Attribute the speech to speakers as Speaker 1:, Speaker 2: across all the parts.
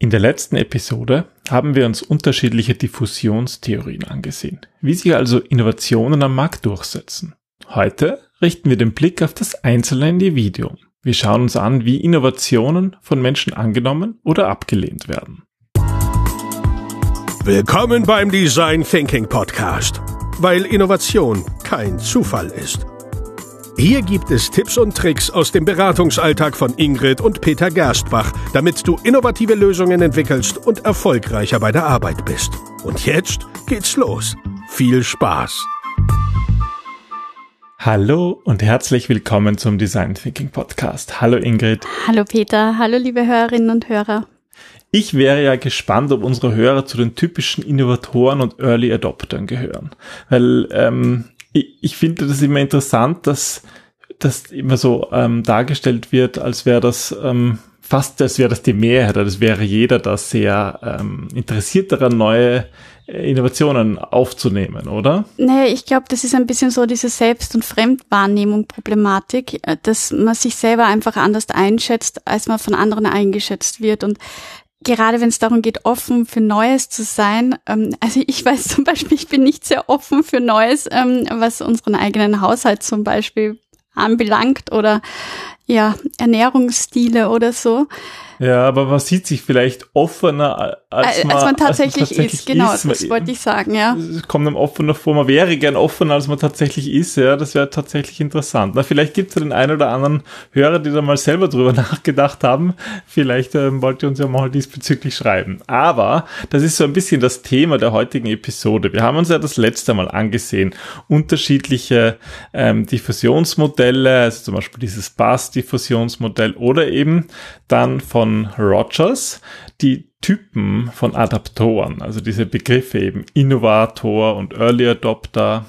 Speaker 1: In der letzten Episode haben wir uns unterschiedliche Diffusionstheorien angesehen, wie sich also Innovationen am Markt durchsetzen. Heute richten wir den Blick auf das einzelne Individuum. Wir schauen uns an, wie Innovationen von Menschen angenommen oder abgelehnt werden.
Speaker 2: Willkommen beim Design Thinking Podcast, weil Innovation kein Zufall ist. Hier gibt es Tipps und Tricks aus dem Beratungsalltag von Ingrid und Peter Gerstbach, damit du innovative Lösungen entwickelst und erfolgreicher bei der Arbeit bist. Und jetzt geht's los. Viel Spaß!
Speaker 1: Hallo und herzlich willkommen zum Design Thinking Podcast. Hallo Ingrid.
Speaker 3: Hallo Peter. Hallo liebe Hörerinnen und Hörer.
Speaker 1: Ich wäre ja gespannt, ob unsere Hörer zu den typischen Innovatoren und Early Adoptern gehören. Weil ähm, ich, finde das immer interessant, dass das immer so ähm, dargestellt wird, als wäre das ähm, fast, als wäre das die Mehrheit, als wäre jeder da sehr ähm, interessiert daran, neue äh, Innovationen aufzunehmen, oder?
Speaker 3: Naja, ich glaube, das ist ein bisschen so diese Selbst- und Fremdwahrnehmung-Problematik, äh, dass man sich selber einfach anders einschätzt, als man von anderen eingeschätzt wird. Und gerade wenn es darum geht, offen für Neues zu sein, ähm, also ich weiß zum Beispiel, ich bin nicht sehr offen für Neues, ähm, was unseren eigenen Haushalt zum Beispiel anbelangt oder ja, Ernährungsstile oder so.
Speaker 1: Ja, aber man sieht sich vielleicht offener, als,
Speaker 3: man, als man tatsächlich, als man tatsächlich ist. Genau, ist. das wollte ich sagen, ja.
Speaker 1: Es kommt einem offener vor, man wäre gern offener, als man tatsächlich ist, ja, das wäre tatsächlich interessant. Na, vielleicht gibt es ja den einen oder anderen Hörer, die da mal selber drüber nachgedacht haben. Vielleicht ähm, wollt ihr uns ja mal diesbezüglich schreiben. Aber das ist so ein bisschen das Thema der heutigen Episode. Wir haben uns ja das letzte Mal angesehen, unterschiedliche ähm, Diffusionsmodelle, also zum Beispiel dieses Bass-Diffusionsmodell oder eben dann von von Rogers die Typen von Adaptoren, also diese Begriffe eben Innovator und Early Adopter.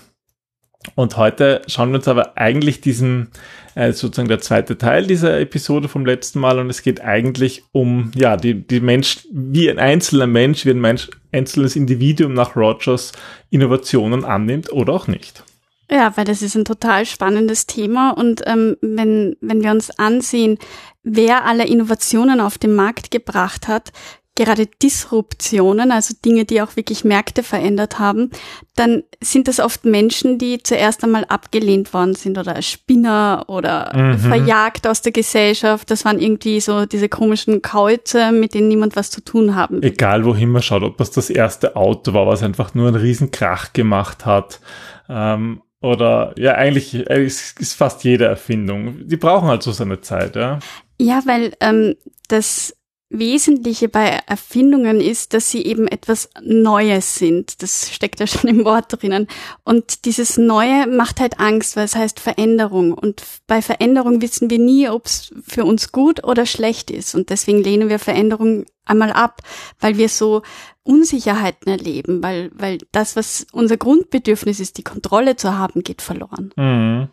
Speaker 1: Und heute schauen wir uns aber eigentlich diesen, äh, sozusagen der zweite Teil dieser Episode vom letzten Mal und es geht eigentlich um, ja, die, die Mensch, wie ein einzelner Mensch, wie ein Mensch, einzelnes Individuum nach Rogers Innovationen annimmt oder auch nicht.
Speaker 3: Ja, weil das ist ein total spannendes Thema und ähm, wenn, wenn wir uns ansehen, wer alle Innovationen auf den Markt gebracht hat, gerade Disruptionen, also Dinge, die auch wirklich Märkte verändert haben, dann sind das oft Menschen, die zuerst einmal abgelehnt worden sind oder Spinner oder mhm. verjagt aus der Gesellschaft. Das waren irgendwie so diese komischen Kauze, mit denen niemand was zu tun haben.
Speaker 1: Egal wohin man schaut, ob das das erste Auto war, was einfach nur einen riesen Krach gemacht hat. Ähm, oder ja, eigentlich ist, ist fast jede Erfindung. Die brauchen halt so seine Zeit, ja.
Speaker 3: Ja, weil ähm, das Wesentliche bei Erfindungen ist, dass sie eben etwas Neues sind. Das steckt ja schon im Wort drinnen. Und dieses Neue macht halt Angst, weil es heißt Veränderung. Und bei Veränderung wissen wir nie, ob es für uns gut oder schlecht ist. Und deswegen lehnen wir Veränderung einmal ab, weil wir so Unsicherheiten erleben, weil, weil das, was unser Grundbedürfnis ist, die Kontrolle zu haben, geht verloren.
Speaker 1: Mhm.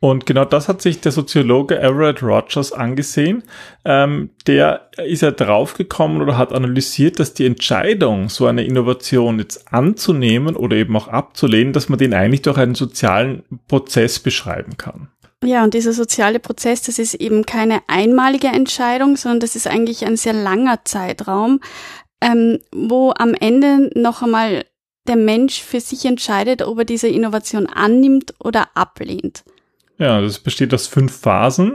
Speaker 1: Und genau das hat sich der Soziologe Everett Rogers angesehen. Ähm, der ist ja draufgekommen oder hat analysiert, dass die Entscheidung, so eine Innovation jetzt anzunehmen oder eben auch abzulehnen, dass man den eigentlich durch einen sozialen Prozess beschreiben kann.
Speaker 3: Ja, und dieser soziale Prozess, das ist eben keine einmalige Entscheidung, sondern das ist eigentlich ein sehr langer Zeitraum, ähm, wo am Ende noch einmal der Mensch für sich entscheidet, ob er diese Innovation annimmt oder ablehnt.
Speaker 1: Ja, das besteht aus fünf Phasen.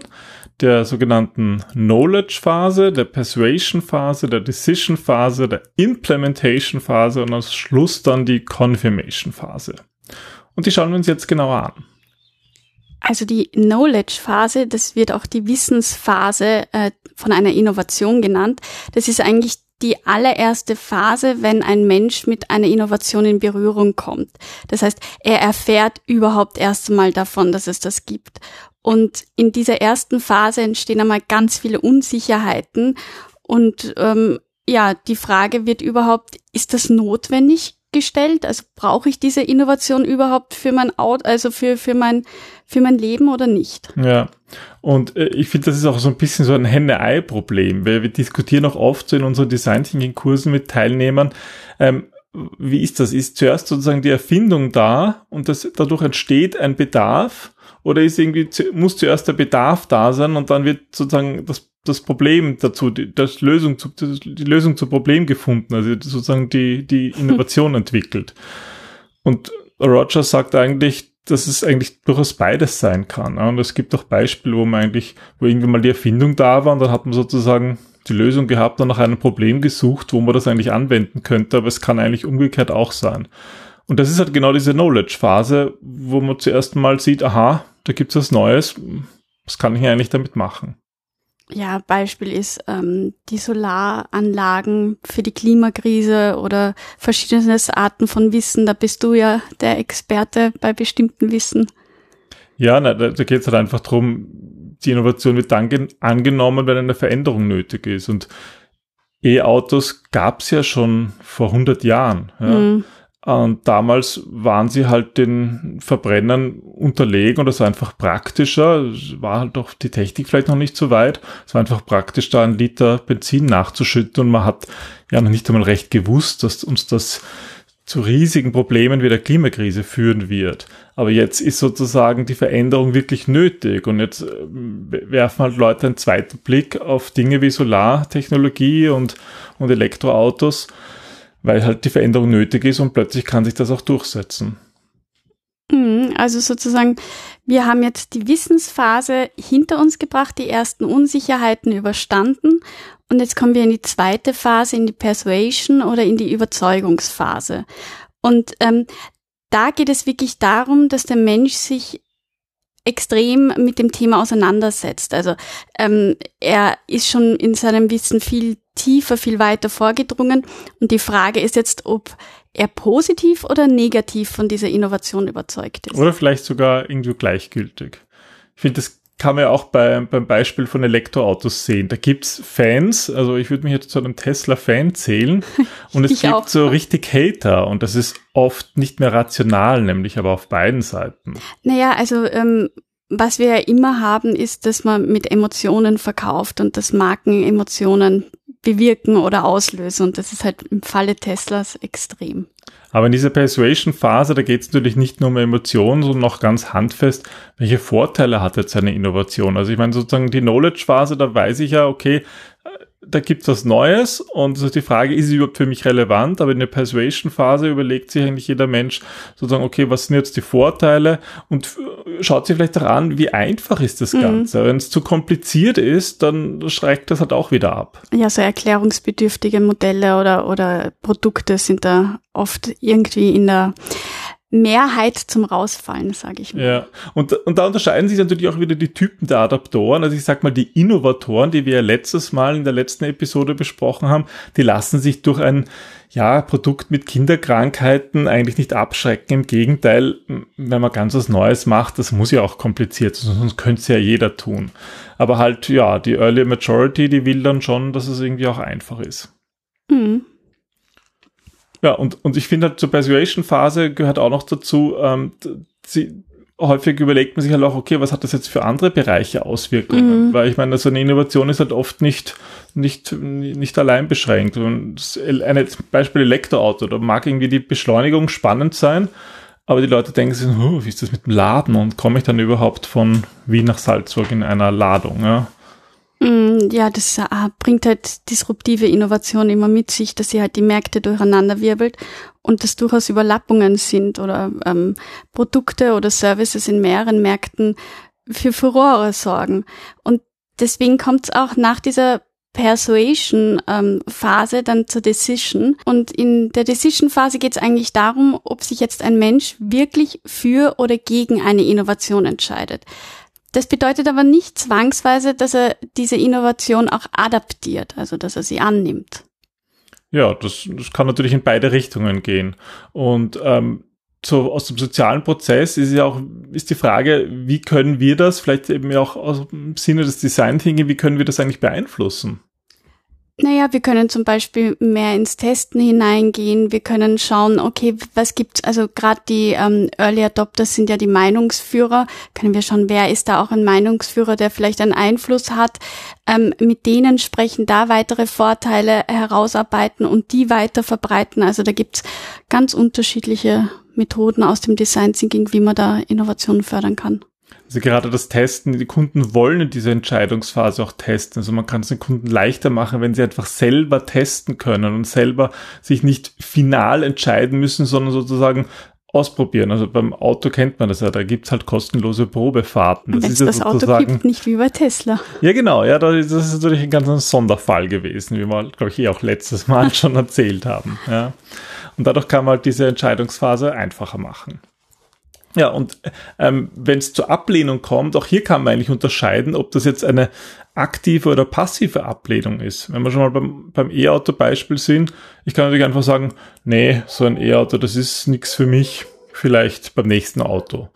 Speaker 1: Der sogenannten Knowledge-Phase, der Persuasion-Phase, der Decision-Phase, der Implementation-Phase und als Schluss dann die Confirmation-Phase. Und die schauen wir uns jetzt genauer an.
Speaker 3: Also die Knowledge-Phase, das wird auch die Wissensphase äh, von einer Innovation genannt. Das ist eigentlich die allererste Phase, wenn ein Mensch mit einer Innovation in Berührung kommt. Das heißt, er erfährt überhaupt erst einmal davon, dass es das gibt. Und in dieser ersten Phase entstehen einmal ganz viele Unsicherheiten. Und ähm, ja, die Frage wird überhaupt, ist das notwendig gestellt? Also brauche ich diese Innovation überhaupt für mein Auto, also für, für mein, für mein Leben oder nicht?
Speaker 1: Ja. Und äh, ich finde, das ist auch so ein bisschen so ein Henne-Ei-Problem, weil wir diskutieren auch oft so in unseren Design Thinking Kursen mit Teilnehmern, ähm, wie ist das? Ist zuerst sozusagen die Erfindung da und das, dadurch entsteht ein Bedarf Oder ist irgendwie, muss zuerst der Bedarf da sein und dann wird sozusagen das, das Problem dazu, die, das Lösung zu, die Lösung zum Problem gefunden, also sozusagen die, die Innovation entwickelt. Und Rogers sagt eigentlich, dass es eigentlich durchaus beides sein kann. Und es gibt auch Beispiele, wo man eigentlich, wo irgendwie mal die Erfindung da war und dann hat man sozusagen die Lösung gehabt und nach einem Problem gesucht, wo man das eigentlich anwenden könnte, aber es kann eigentlich umgekehrt auch sein. Und das ist halt genau diese Knowledge-Phase, wo man zuerst mal sieht, aha, da gibt's was Neues, was kann ich eigentlich damit machen?
Speaker 3: Ja, Beispiel ist ähm, die Solaranlagen für die Klimakrise oder verschiedene Arten von Wissen. Da bist du ja der Experte bei bestimmten Wissen.
Speaker 1: Ja, na, da, da geht es halt einfach drum die Innovation wird dann angenommen, wenn eine Veränderung nötig ist. Und E-Autos gab es ja schon vor 100 Jahren. Ja. Mhm. Und damals waren sie halt den Verbrennern unterlegen und das war einfach praktischer. War halt doch die Technik vielleicht noch nicht so weit. Es war einfach praktisch, da einen Liter Benzin nachzuschütten und man hat ja noch nicht einmal recht gewusst, dass uns das zu riesigen Problemen wie der Klimakrise führen wird. Aber jetzt ist sozusagen die Veränderung wirklich nötig und jetzt äh, werfen halt Leute einen zweiten Blick auf Dinge wie Solartechnologie und, und Elektroautos, weil halt die Veränderung nötig ist und plötzlich kann sich das auch durchsetzen.
Speaker 3: Mhm, also sozusagen, wir haben jetzt die Wissensphase hinter uns gebracht, die ersten Unsicherheiten überstanden und jetzt kommen wir in die zweite Phase, in die Persuasion oder in die Überzeugungsphase. Und ähm, da geht es wirklich darum, dass der Mensch sich extrem mit dem Thema auseinandersetzt. Also ähm, er ist schon in seinem Wissen viel tiefer, viel weiter vorgedrungen. Und die Frage ist jetzt, ob er positiv oder negativ von dieser Innovation überzeugt ist.
Speaker 1: Oder vielleicht sogar irgendwie gleichgültig. Ich finde, das kann man ja auch bei, beim Beispiel von Elektroautos sehen. Da gibt's Fans, also ich würde mich jetzt zu einem Tesla-Fan zählen und es gibt auch. so richtig Hater und das ist oft nicht mehr rational, nämlich aber auf beiden Seiten.
Speaker 3: Naja, also ähm, was wir ja immer haben, ist, dass man mit Emotionen verkauft und dass Marken Emotionen bewirken oder auslösen und das ist halt im Falle Teslas extrem.
Speaker 1: Aber in dieser Persuasion-Phase, da geht es natürlich nicht nur um Emotionen, sondern auch ganz handfest, welche Vorteile hat jetzt eine Innovation. Also ich meine sozusagen die Knowledge-Phase, da weiß ich ja, okay, da gibt's was Neues und so die Frage, ist es überhaupt für mich relevant? Aber in der Persuasion-Phase überlegt sich eigentlich jeder Mensch sozusagen, okay, was sind jetzt die Vorteile und schaut sich vielleicht daran, wie einfach ist das mhm. Ganze. Wenn es zu kompliziert ist, dann schreckt das halt auch wieder ab.
Speaker 3: Ja, so erklärungsbedürftige Modelle oder, oder Produkte sind da oft irgendwie in der Mehrheit zum Rausfallen, sage ich
Speaker 1: mal. Ja, und, und da unterscheiden sich natürlich auch wieder die Typen der Adaptoren. Also ich sag mal, die Innovatoren, die wir ja letztes Mal in der letzten Episode besprochen haben, die lassen sich durch ein ja, Produkt mit Kinderkrankheiten eigentlich nicht abschrecken. Im Gegenteil, wenn man ganz was Neues macht, das muss ja auch kompliziert sein, sonst könnte es ja jeder tun. Aber halt, ja, die Early Majority, die will dann schon, dass es irgendwie auch einfach ist. Mhm. Ja, und, und ich finde halt zur Persuasion-Phase gehört auch noch dazu, ähm, sie, häufig überlegt man sich halt auch, okay, was hat das jetzt für andere Bereiche Auswirkungen? Mhm. Weil ich meine, so eine Innovation ist halt oft nicht, nicht, nicht allein beschränkt. Und ein Beispiel Elektroauto, da mag irgendwie die Beschleunigung spannend sein, aber die Leute denken sich, oh, wie ist das mit dem Laden und komme ich dann überhaupt von Wien nach Salzburg in einer Ladung? Ja?
Speaker 3: Mm, ja, das äh, bringt halt disruptive Innovation immer mit sich, dass sie halt die Märkte durcheinander wirbelt und dass durchaus Überlappungen sind oder ähm, Produkte oder Services in mehreren Märkten für Furore sorgen. Und deswegen kommt es auch nach dieser Persuasion-Phase ähm, dann zur Decision. Und in der Decision-Phase geht es eigentlich darum, ob sich jetzt ein Mensch wirklich für oder gegen eine Innovation entscheidet. Das bedeutet aber nicht zwangsweise, dass er diese Innovation auch adaptiert, also dass er sie annimmt.
Speaker 1: Ja, das, das kann natürlich in beide Richtungen gehen. Und ähm, so aus dem sozialen Prozess ist ja auch ist die Frage, wie können wir das vielleicht eben auch aus dem Sinne des Design Thinking, wie können wir das eigentlich beeinflussen?
Speaker 3: Naja, wir können zum Beispiel mehr ins Testen hineingehen. Wir können schauen, okay, was gibt's, also gerade die ähm, Early Adopters sind ja die Meinungsführer. Können wir schauen, wer ist da auch ein Meinungsführer, der vielleicht einen Einfluss hat. Ähm, mit denen sprechen, da weitere Vorteile herausarbeiten und die weiter verbreiten. Also da gibt's ganz unterschiedliche Methoden aus dem Design Thinking, wie man da Innovationen fördern kann.
Speaker 1: Also gerade das Testen, die Kunden wollen in dieser Entscheidungsphase auch testen. Also man kann es den Kunden leichter machen, wenn sie einfach selber testen können und selber sich nicht final entscheiden müssen, sondern sozusagen ausprobieren. Also beim Auto kennt man das ja, da gibt's halt kostenlose Probefahrten.
Speaker 3: Das ist ja das Auto gibt, nicht wie bei Tesla.
Speaker 1: Ja, genau, ja, das ist natürlich ein ganz Sonderfall gewesen, wie wir, glaube ich, eh auch letztes Mal schon erzählt haben. Ja. Und dadurch kann man halt diese Entscheidungsphase einfacher machen. Ja, und ähm, wenn es zur Ablehnung kommt, auch hier kann man eigentlich unterscheiden, ob das jetzt eine aktive oder passive Ablehnung ist. Wenn wir schon mal beim, beim E-Auto-Beispiel sind, ich kann natürlich einfach sagen, nee, so ein E-Auto, das ist nichts für mich, vielleicht beim nächsten Auto.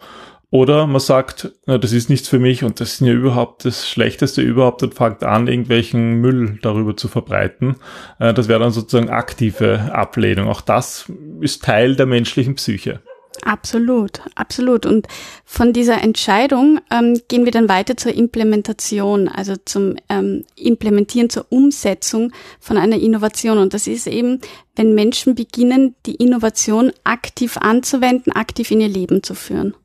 Speaker 1: Oder man sagt, na, das ist nichts für mich und das ist ja überhaupt das Schlechteste überhaupt und fängt an, irgendwelchen Müll darüber zu verbreiten. Äh, das wäre dann sozusagen aktive Ablehnung. Auch das ist Teil der menschlichen Psyche.
Speaker 3: Absolut, absolut. Und von dieser Entscheidung ähm, gehen wir dann weiter zur Implementation, also zum ähm, Implementieren, zur Umsetzung von einer Innovation. Und das ist eben, wenn Menschen beginnen, die Innovation aktiv anzuwenden, aktiv in ihr Leben zu führen.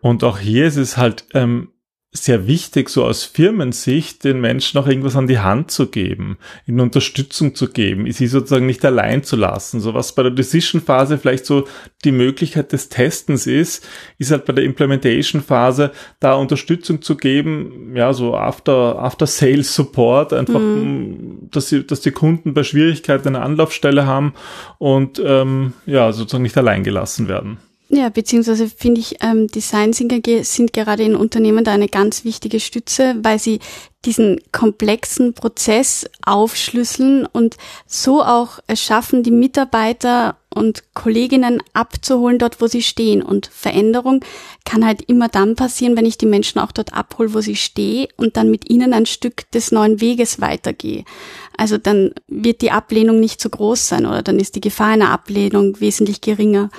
Speaker 1: Und auch hier ist es halt ähm, sehr wichtig, so aus Firmensicht, den Menschen auch irgendwas an die Hand zu geben, ihnen Unterstützung zu geben, sie sozusagen nicht allein zu lassen. So was bei der Decision-Phase vielleicht so die Möglichkeit des Testens ist, ist halt bei der Implementation-Phase da Unterstützung zu geben, ja, so after, after Sales Support, einfach, mhm. dass sie, dass die Kunden bei Schwierigkeiten eine Anlaufstelle haben und, ähm, ja, sozusagen nicht allein gelassen werden.
Speaker 3: Ja, beziehungsweise finde ich, ähm, Design sind gerade in Unternehmen da eine ganz wichtige Stütze, weil sie diesen komplexen Prozess aufschlüsseln und so auch es schaffen, die Mitarbeiter und Kolleginnen abzuholen dort, wo sie stehen. Und Veränderung kann halt immer dann passieren, wenn ich die Menschen auch dort abhole, wo sie stehen und dann mit ihnen ein Stück des neuen Weges weitergehe. Also dann wird die Ablehnung nicht so groß sein oder dann ist die Gefahr einer Ablehnung wesentlich geringer.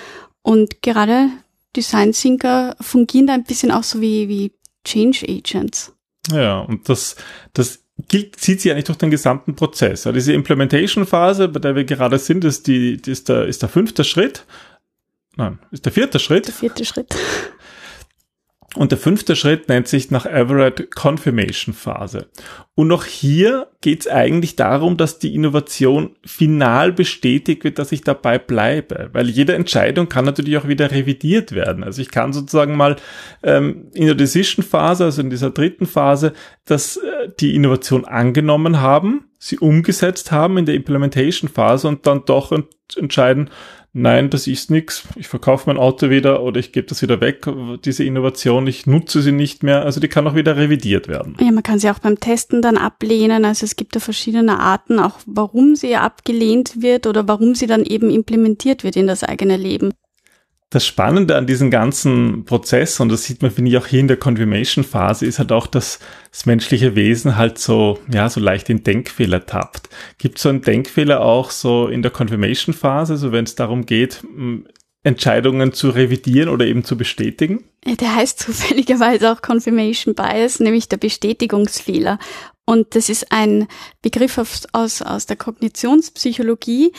Speaker 3: Und gerade Design Thinker fungieren da ein bisschen auch so wie, wie Change Agents.
Speaker 1: Ja, und das, das gilt, zieht sich eigentlich durch den gesamten Prozess. Ja, diese Implementation-Phase, bei der wir gerade sind, ist, die, die ist, der, ist der fünfte Schritt. Nein, ist der vierte Schritt.
Speaker 3: Der vierte Schritt.
Speaker 1: Und der fünfte Schritt nennt sich nach Everett Confirmation Phase. Und auch hier geht es eigentlich darum, dass die Innovation final bestätigt wird, dass ich dabei bleibe. Weil jede Entscheidung kann natürlich auch wieder revidiert werden. Also ich kann sozusagen mal ähm, in der Decision Phase, also in dieser dritten Phase, dass äh, die Innovation angenommen haben, sie umgesetzt haben in der Implementation Phase und dann doch ent entscheiden, nein, das ist nichts, ich verkaufe mein Auto wieder oder ich gebe das wieder weg, diese Innovation, ich nutze sie nicht mehr, also die kann auch wieder revidiert werden.
Speaker 3: Ja, man kann sie auch beim Testen dann ablehnen, also es gibt da verschiedene Arten, auch warum sie abgelehnt wird oder warum sie dann eben implementiert wird in das eigene Leben
Speaker 1: das Spannende an diesem ganzen Prozess, und das sieht man, finde ich, auch hier in der Confirmation-Phase, ist halt auch, dass das menschliche Wesen halt so, ja, so leicht in Denkfehler tappt. Gibt so einen Denkfehler auch so in der Confirmation-Phase, so wenn es darum geht, Entscheidungen zu revidieren oder eben zu bestätigen?
Speaker 3: Der heißt zufälligerweise auch Confirmation Bias, nämlich der Bestätigungsfehler. Und das ist ein Begriff aus, aus der Kognitionspsychologie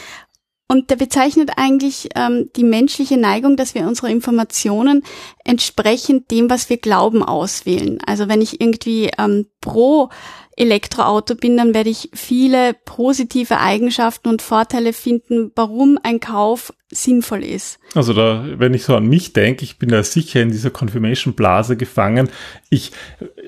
Speaker 3: und der bezeichnet eigentlich ähm, die menschliche Neigung, dass wir unsere Informationen entsprechend dem, was wir glauben, auswählen. Also wenn ich irgendwie ähm, pro Elektroauto bin, dann werde ich viele positive Eigenschaften und Vorteile finden, warum ein Kauf sinnvoll ist.
Speaker 1: Also da, wenn ich so an mich denke, ich bin da sicher in dieser Confirmation Blase gefangen. Ich,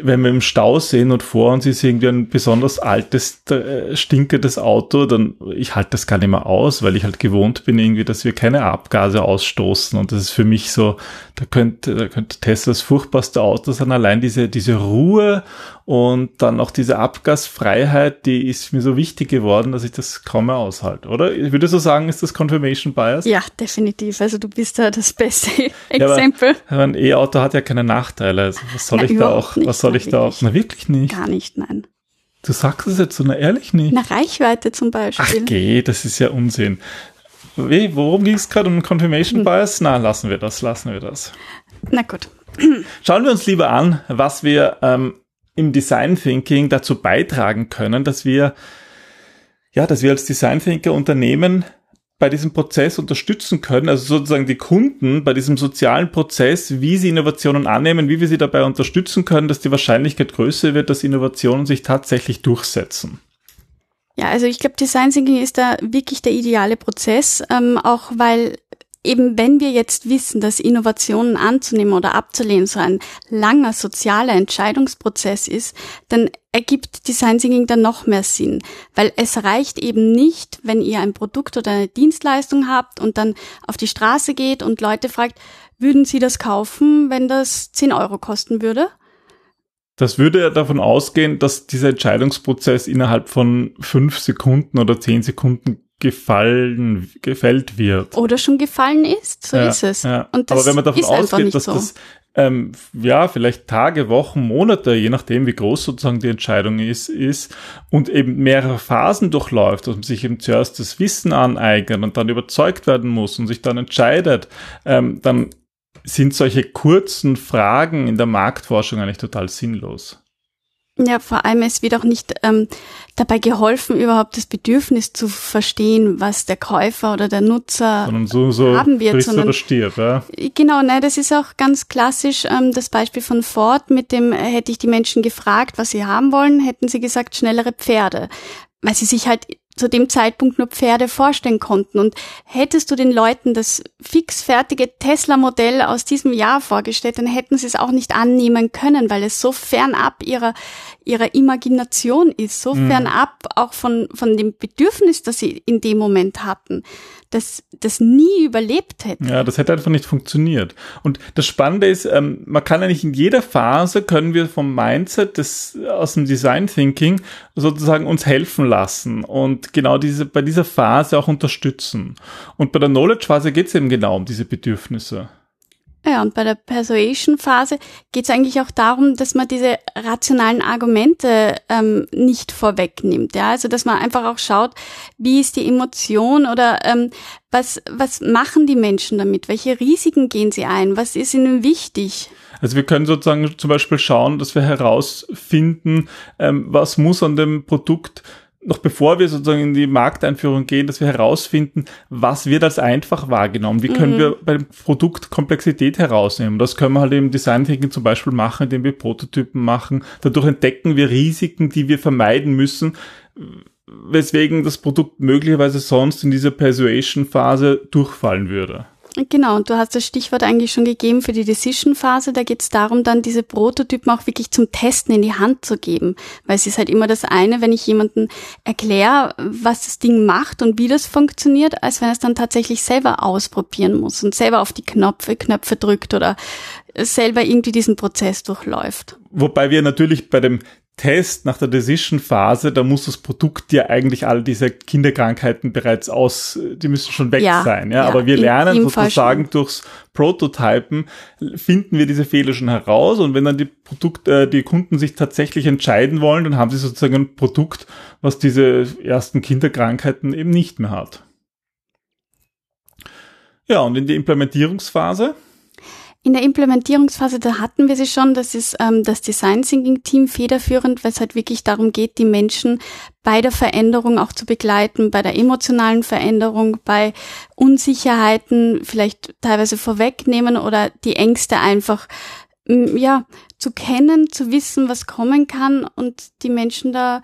Speaker 1: wenn wir im Stau sehen und vor uns ist irgendwie ein besonders altes, äh, stinkendes Auto, dann ich halte das gar nicht mehr aus, weil ich halt gewohnt bin irgendwie, dass wir keine Abgase ausstoßen und das ist für mich so, da könnte, da könnte Tesla das furchtbarste Auto sein, allein diese, diese Ruhe und dann auch diese Abgasfreiheit, die ist mir so wichtig geworden, dass ich das kaum mehr aushalte, oder? Ich würde so sagen, ist das Confirmation Bias?
Speaker 3: Ja, definitiv. Also du bist da das beste Exempel.
Speaker 1: Ja, ein E-Auto hat ja keine Nachteile. Also was soll Nein, ich da auch, nicht, was soll ich da auch? Na wirklich nicht.
Speaker 3: Gar nicht, nein.
Speaker 1: Du sagst es jetzt so, na ehrlich nicht.
Speaker 3: Na Reichweite zum Beispiel.
Speaker 1: Ach geh, das ist ja Unsinn. Wie, worum ging es gerade um Confirmation hm. Bias? Na, lassen wir das, lassen wir das.
Speaker 3: Na gut.
Speaker 1: Schauen wir uns lieber an, was wir ähm, im Design Thinking dazu beitragen können, dass wir, ja, dass wir als Design Thinker Unternehmen bei diesem Prozess unterstützen können, also sozusagen die Kunden bei diesem sozialen Prozess, wie sie Innovationen annehmen, wie wir sie dabei unterstützen können, dass die Wahrscheinlichkeit größer wird, dass Innovationen sich tatsächlich durchsetzen.
Speaker 3: Ja, also ich glaube, Design Thinking ist da wirklich der ideale Prozess, ähm, auch weil eben wenn wir jetzt wissen, dass Innovationen anzunehmen oder abzulehnen so ein langer sozialer Entscheidungsprozess ist, dann ergibt Design Thinking dann noch mehr Sinn, weil es reicht eben nicht, wenn ihr ein Produkt oder eine Dienstleistung habt und dann auf die Straße geht und Leute fragt, würden Sie das kaufen, wenn das 10 Euro kosten würde?
Speaker 1: Das würde ja davon ausgehen, dass dieser Entscheidungsprozess innerhalb von fünf Sekunden oder zehn Sekunden gefallen, gefällt wird.
Speaker 3: Oder schon gefallen ist, so
Speaker 1: ja,
Speaker 3: ist es.
Speaker 1: Ja. Aber wenn man davon ausgeht, dass so. das ähm, ja vielleicht Tage, Wochen, Monate, je nachdem wie groß sozusagen die Entscheidung ist, ist und eben mehrere Phasen durchläuft, dass man sich eben zuerst das Wissen aneignet und dann überzeugt werden muss und sich dann entscheidet, ähm, dann sind solche kurzen Fragen in der Marktforschung eigentlich total sinnlos.
Speaker 3: Ja, vor allem es wird auch nicht ähm, dabei geholfen, überhaupt das Bedürfnis zu verstehen, was der Käufer oder der Nutzer
Speaker 1: sondern so, so
Speaker 3: haben wird.
Speaker 1: Sondern, oder stirb, ja?
Speaker 3: Genau, ne, das ist auch ganz klassisch ähm, das Beispiel von Ford mit dem, äh, hätte ich die Menschen gefragt, was sie haben wollen, hätten sie gesagt, schnellere Pferde. Weil sie sich halt zu dem Zeitpunkt nur Pferde vorstellen konnten. Und hättest du den Leuten das fix fertige Tesla-Modell aus diesem Jahr vorgestellt, dann hätten sie es auch nicht annehmen können, weil es so fernab ihrer, ihrer Imagination ist, so mhm. fernab auch von, von dem Bedürfnis, das sie in dem Moment hatten das, das nie überlebt hätte.
Speaker 1: Ja, das hätte einfach nicht funktioniert. Und das Spannende ist, ähm, man kann eigentlich in jeder Phase können wir vom Mindset des, aus dem Design Thinking sozusagen uns helfen lassen und genau diese, bei dieser Phase auch unterstützen. Und bei der Knowledge Phase geht es eben genau um diese Bedürfnisse.
Speaker 3: Ja, und bei der Persuasion-Phase geht es eigentlich auch darum, dass man diese rationalen Argumente ähm, nicht vorwegnimmt. Ja, also dass man einfach auch schaut, wie ist die Emotion oder ähm, was was machen die Menschen damit? Welche Risiken gehen sie ein? Was ist ihnen wichtig?
Speaker 1: Also wir können sozusagen zum Beispiel schauen, dass wir herausfinden, ähm, was muss an dem Produkt noch bevor wir sozusagen in die Markteinführung gehen, dass wir herausfinden, was wird als einfach wahrgenommen, wie können mhm. wir beim Produkt Komplexität herausnehmen. Das können wir halt im Design Thinking zum Beispiel machen, indem wir Prototypen machen. Dadurch entdecken wir Risiken, die wir vermeiden müssen, weswegen das Produkt möglicherweise sonst in dieser Persuasion-Phase durchfallen würde.
Speaker 3: Genau, und du hast das Stichwort eigentlich schon gegeben für die Decision-Phase. Da geht es darum, dann diese Prototypen auch wirklich zum Testen in die Hand zu geben. Weil es ist halt immer das eine, wenn ich jemanden erkläre, was das Ding macht und wie das funktioniert, als wenn er es dann tatsächlich selber ausprobieren muss und selber auf die Knöpfe, Knöpfe drückt oder selber irgendwie diesen Prozess durchläuft.
Speaker 1: Wobei wir natürlich bei dem Test nach der Decision-Phase, da muss das Produkt ja eigentlich all diese Kinderkrankheiten bereits aus, die müssen schon weg ja, sein. Ja? ja? Aber wir lernen sozusagen durchs Prototypen, finden wir diese Fehler schon heraus und wenn dann die Produkt, äh, die Kunden sich tatsächlich entscheiden wollen, dann haben sie sozusagen ein Produkt, was diese ersten Kinderkrankheiten eben nicht mehr hat. Ja, und in die Implementierungsphase,
Speaker 3: in der Implementierungsphase, da hatten wir sie schon, das ist ähm, das Design Thinking Team federführend, weil es halt wirklich darum geht, die Menschen bei der Veränderung auch zu begleiten, bei der emotionalen Veränderung, bei Unsicherheiten vielleicht teilweise vorwegnehmen oder die Ängste einfach, ja, zu kennen, zu wissen, was kommen kann und die Menschen da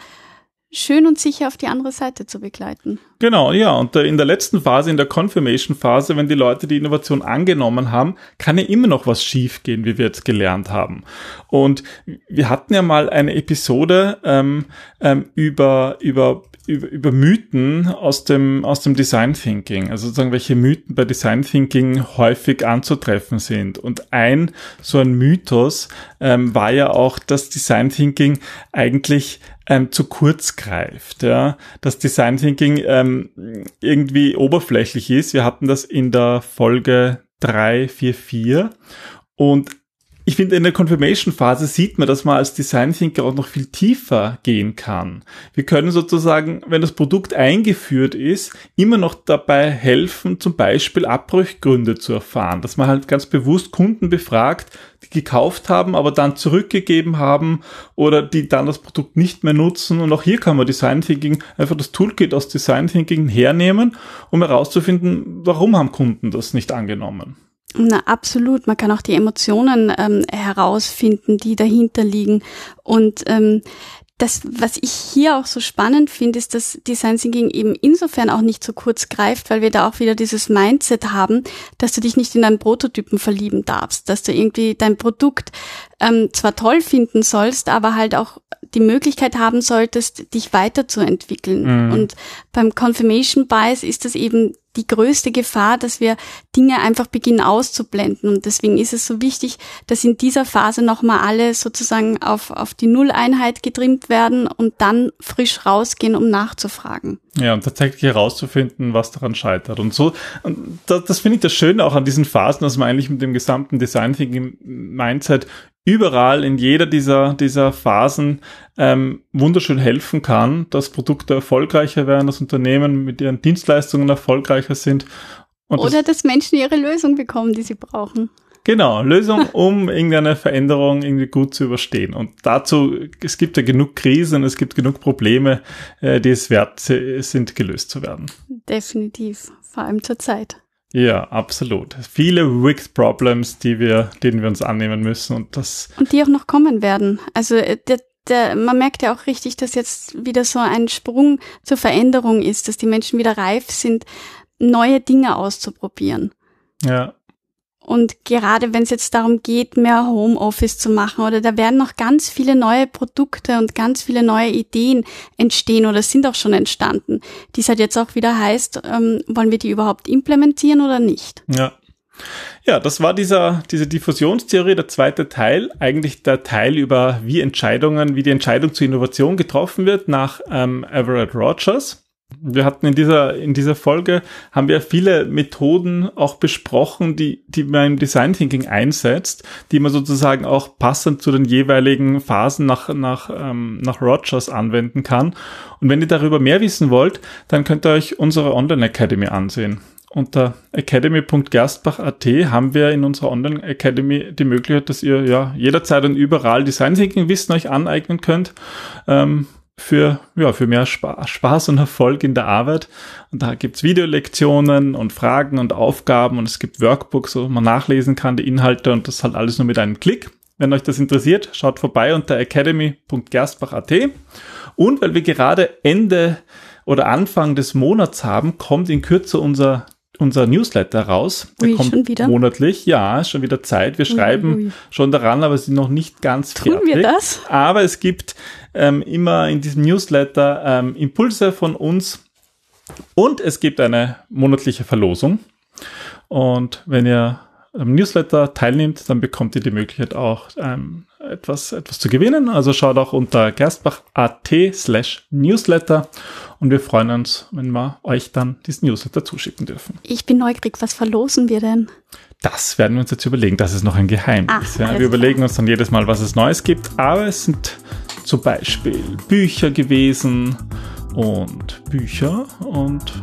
Speaker 3: schön und sicher auf die andere Seite zu begleiten.
Speaker 1: Genau, ja. Und in der letzten Phase, in der Confirmation-Phase, wenn die Leute die Innovation angenommen haben, kann ja immer noch was schiefgehen, wie wir jetzt gelernt haben. Und wir hatten ja mal eine Episode ähm, ähm, über, über über, über Mythen aus dem, aus dem Design Thinking, also sozusagen welche Mythen bei Design Thinking häufig anzutreffen sind. Und ein so ein Mythos ähm, war ja auch, dass Design Thinking eigentlich ähm, zu kurz greift, ja, dass Design Thinking ähm, irgendwie oberflächlich ist. Wir hatten das in der Folge 344 und ich finde, in der Confirmation-Phase sieht man, dass man als Design Thinker auch noch viel tiefer gehen kann. Wir können sozusagen, wenn das Produkt eingeführt ist, immer noch dabei helfen, zum Beispiel Abbruchgründe zu erfahren. Dass man halt ganz bewusst Kunden befragt, die gekauft haben, aber dann zurückgegeben haben oder die dann das Produkt nicht mehr nutzen. Und auch hier kann man Design Thinking, einfach das Toolkit aus Design Thinking hernehmen, um herauszufinden, warum haben Kunden das nicht angenommen.
Speaker 3: Na, absolut. Man kann auch die Emotionen ähm, herausfinden, die dahinter liegen. Und ähm, das, was ich hier auch so spannend finde, ist, dass Design Thinking eben insofern auch nicht so kurz greift, weil wir da auch wieder dieses Mindset haben, dass du dich nicht in einen Prototypen verlieben darfst, dass du irgendwie dein Produkt ähm, zwar toll finden sollst, aber halt auch die Möglichkeit haben solltest, dich weiterzuentwickeln. Mhm. Und beim Confirmation Bias ist das eben die größte Gefahr, dass wir Dinge einfach beginnen auszublenden. Und deswegen ist es so wichtig, dass in dieser Phase nochmal alle sozusagen auf, auf die Nulleinheit getrimmt werden und dann frisch rausgehen, um nachzufragen.
Speaker 1: Ja, und tatsächlich herauszufinden, was daran scheitert. Und so, und das, das finde ich das Schöne auch an diesen Phasen, dass man eigentlich mit dem gesamten Design Thinking Mindset überall in jeder dieser, dieser Phasen ähm, wunderschön helfen kann, dass Produkte erfolgreicher werden, dass Unternehmen mit ihren Dienstleistungen erfolgreicher sind.
Speaker 3: Oder das, dass Menschen ihre Lösung bekommen, die sie brauchen.
Speaker 1: Genau, Lösung, um irgendeine Veränderung irgendwie gut zu überstehen. Und dazu, es gibt ja genug Krisen, es gibt genug Probleme, äh, die es wert sind, gelöst zu werden.
Speaker 3: Definitiv, vor allem zur Zeit.
Speaker 1: Ja, absolut. Viele Wicked Problems, die wir, denen wir uns annehmen müssen und das.
Speaker 3: Und die auch noch kommen werden. Also äh, der, der, man merkt ja auch richtig, dass jetzt wieder so ein Sprung zur Veränderung ist, dass die Menschen wieder reif sind, neue Dinge auszuprobieren.
Speaker 1: Ja.
Speaker 3: Und gerade wenn es jetzt darum geht, mehr Homeoffice zu machen oder da werden noch ganz viele neue Produkte und ganz viele neue Ideen entstehen oder sind auch schon entstanden, die es halt jetzt auch wieder heißt, ähm, wollen wir die überhaupt implementieren oder nicht?
Speaker 1: Ja. Ja, das war dieser, diese Diffusionstheorie, der zweite Teil, eigentlich der Teil über wie Entscheidungen, wie die Entscheidung zur Innovation getroffen wird nach ähm, Everett Rogers. Wir hatten in dieser, in dieser Folge, haben wir viele Methoden auch besprochen, die, die man im Design Thinking einsetzt, die man sozusagen auch passend zu den jeweiligen Phasen nach, nach, ähm, nach Rogers anwenden kann. Und wenn ihr darüber mehr wissen wollt, dann könnt ihr euch unsere Online Academy ansehen. Unter academy.gerstbach.at haben wir in unserer Online Academy die Möglichkeit, dass ihr ja jederzeit und überall Design Thinking Wissen euch aneignen könnt. Ähm, für, ja, für mehr Spaß und Erfolg in der Arbeit. Und da gibt's Videolektionen und Fragen und Aufgaben und es gibt Workbooks, wo man nachlesen kann, die Inhalte und das halt alles nur mit einem Klick. Wenn euch das interessiert, schaut vorbei unter academy.gerstbach.at. Und weil wir gerade Ende oder Anfang des Monats haben, kommt in Kürze unser unser Newsletter raus.
Speaker 3: Der ui, kommt
Speaker 1: monatlich. Ja, ist schon wieder Zeit. Wir schreiben ui, schon daran, aber sind noch nicht ganz
Speaker 3: Tun
Speaker 1: fertig.
Speaker 3: wir das?
Speaker 1: Aber es gibt ähm, immer in diesem Newsletter ähm, Impulse von uns und es gibt eine monatliche Verlosung. Und wenn ihr am Newsletter teilnimmt, dann bekommt ihr die Möglichkeit auch ähm, etwas, etwas zu gewinnen. Also schaut auch unter gerstbach.at slash Newsletter und wir freuen uns, wenn wir euch dann diesen Newsletter zuschicken dürfen.
Speaker 3: Ich bin neugierig, was verlosen wir denn?
Speaker 1: Das werden wir uns jetzt überlegen. Das ist noch ein Geheimnis. Ah, ja. Wir überlegen uns dann jedes Mal, was es Neues gibt. Aber es sind zum Beispiel Bücher gewesen und Bücher und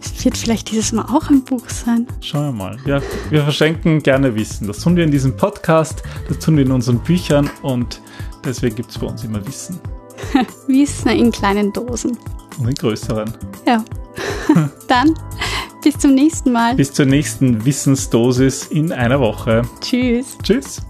Speaker 3: es wird vielleicht dieses Mal auch ein Buch sein.
Speaker 1: Schauen wir mal. Ja, wir verschenken gerne Wissen. Das tun wir in diesem Podcast, das tun wir in unseren Büchern und deswegen gibt es bei uns immer Wissen.
Speaker 3: Wissen in kleinen Dosen.
Speaker 1: Und in größeren.
Speaker 3: Ja. Dann bis zum nächsten Mal.
Speaker 1: Bis zur nächsten Wissensdosis in einer Woche.
Speaker 3: Tschüss.
Speaker 1: Tschüss.